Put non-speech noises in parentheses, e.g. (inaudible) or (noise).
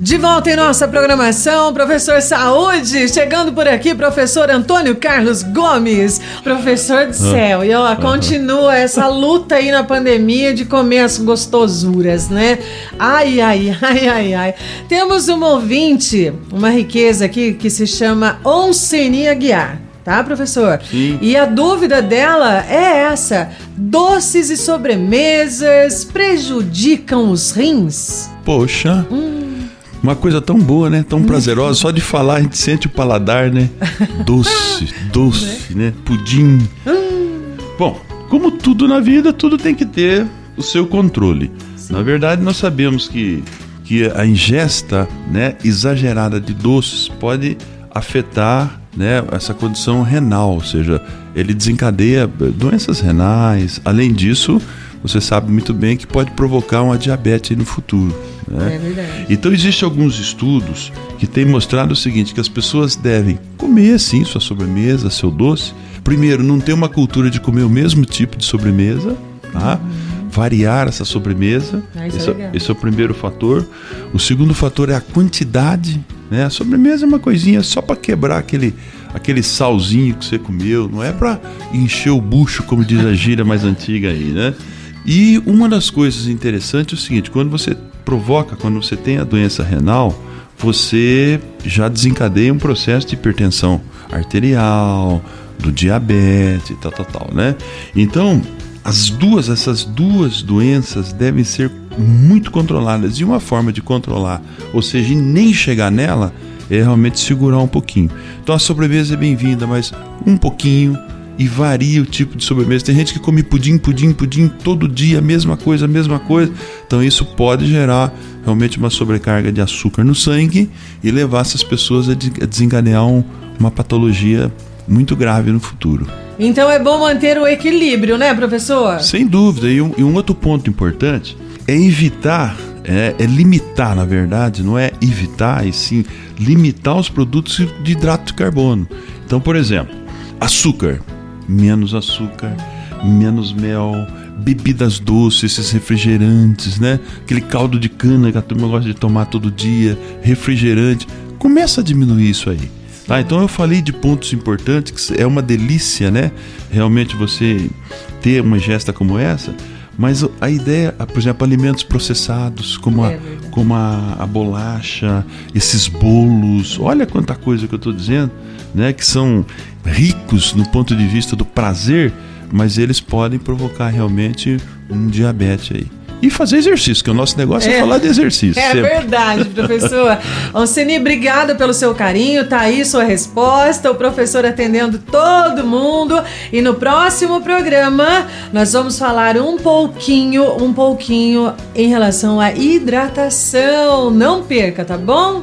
De volta em nossa programação, professor Saúde, chegando por aqui, professor Antônio Carlos Gomes, professor do céu. E ó, continua essa luta aí na pandemia de comer as gostosuras, né? Ai, ai, ai, ai, ai. Temos uma ouvinte, uma riqueza aqui que se chama Onsenia Guiar tá, professor? Sim. E a dúvida dela é essa: doces e sobremesas prejudicam os rins? Poxa. Hum. Uma coisa tão boa, né? Tão prazerosa. Só de falar a gente sente o paladar, né? Doce, (laughs) doce, né? Pudim. Bom, como tudo na vida, tudo tem que ter o seu controle. Na verdade, nós sabemos que, que a ingesta né, exagerada de doces pode afetar né, essa condição renal, ou seja, ele desencadeia doenças renais. Além disso, você sabe muito bem que pode provocar uma diabetes no futuro. Né? É verdade. Então existem alguns estudos que têm mostrado o seguinte, que as pessoas devem comer sim sua sobremesa, seu doce. Primeiro, não ter uma cultura de comer o mesmo tipo de sobremesa, tá? Variar essa sobremesa. Ah, é esse, é, esse é o primeiro fator. O segundo fator é a quantidade, né? A sobremesa é uma coisinha só para quebrar aquele aquele salzinho que você comeu, não é para encher o bucho, como diz a gíria mais antiga aí, né? E uma das coisas interessantes é o seguinte: quando você provoca, quando você tem a doença renal, você já desencadeia um processo de hipertensão arterial, do diabetes, tal, tal, tal, né? Então, as duas, essas duas doenças devem ser muito controladas. E uma forma de controlar, ou seja, nem chegar nela, é realmente segurar um pouquinho. Então a sobremesa é bem-vinda, mas um pouquinho e varia o tipo de sobremesa. Tem gente que come pudim, pudim, pudim todo dia, a mesma coisa, a mesma coisa. Então isso pode gerar realmente uma sobrecarga de açúcar no sangue e levar essas pessoas a de- a desencadear um- uma patologia muito grave no futuro. Então é bom manter o equilíbrio, né, professor? Sem dúvida. E um, e um outro ponto importante é evitar, é, é limitar, na verdade, não é evitar, e sim limitar os produtos de hidrato de carbono. Então, por exemplo, açúcar, menos açúcar, menos mel, bebidas doces, esses refrigerantes, né? Aquele caldo de cana que a turma gosta de tomar todo dia, refrigerante. Começa a diminuir isso aí. Tá, então eu falei de pontos importantes, que é uma delícia, né? Realmente você ter uma gesta como essa, mas a ideia, por exemplo, alimentos processados, como, a, É como a, a bolacha, esses bolos, olha quanta coisa que eu estou dizendo, né? Que são ricos no ponto de vista do prazer, mas eles podem provocar realmente um diabetes aí. E fazer exercício, que o nosso negócio é, É. falar de exercício. É sempre. verdade, professor. (laughs) Onceni, obrigada pelo seu carinho. Tá aí sua resposta. O professor atendendo todo mundo. E no próximo programa nós vamos falar um pouquinho, um pouquinho em relação à hidratação. Não perca, tá bom?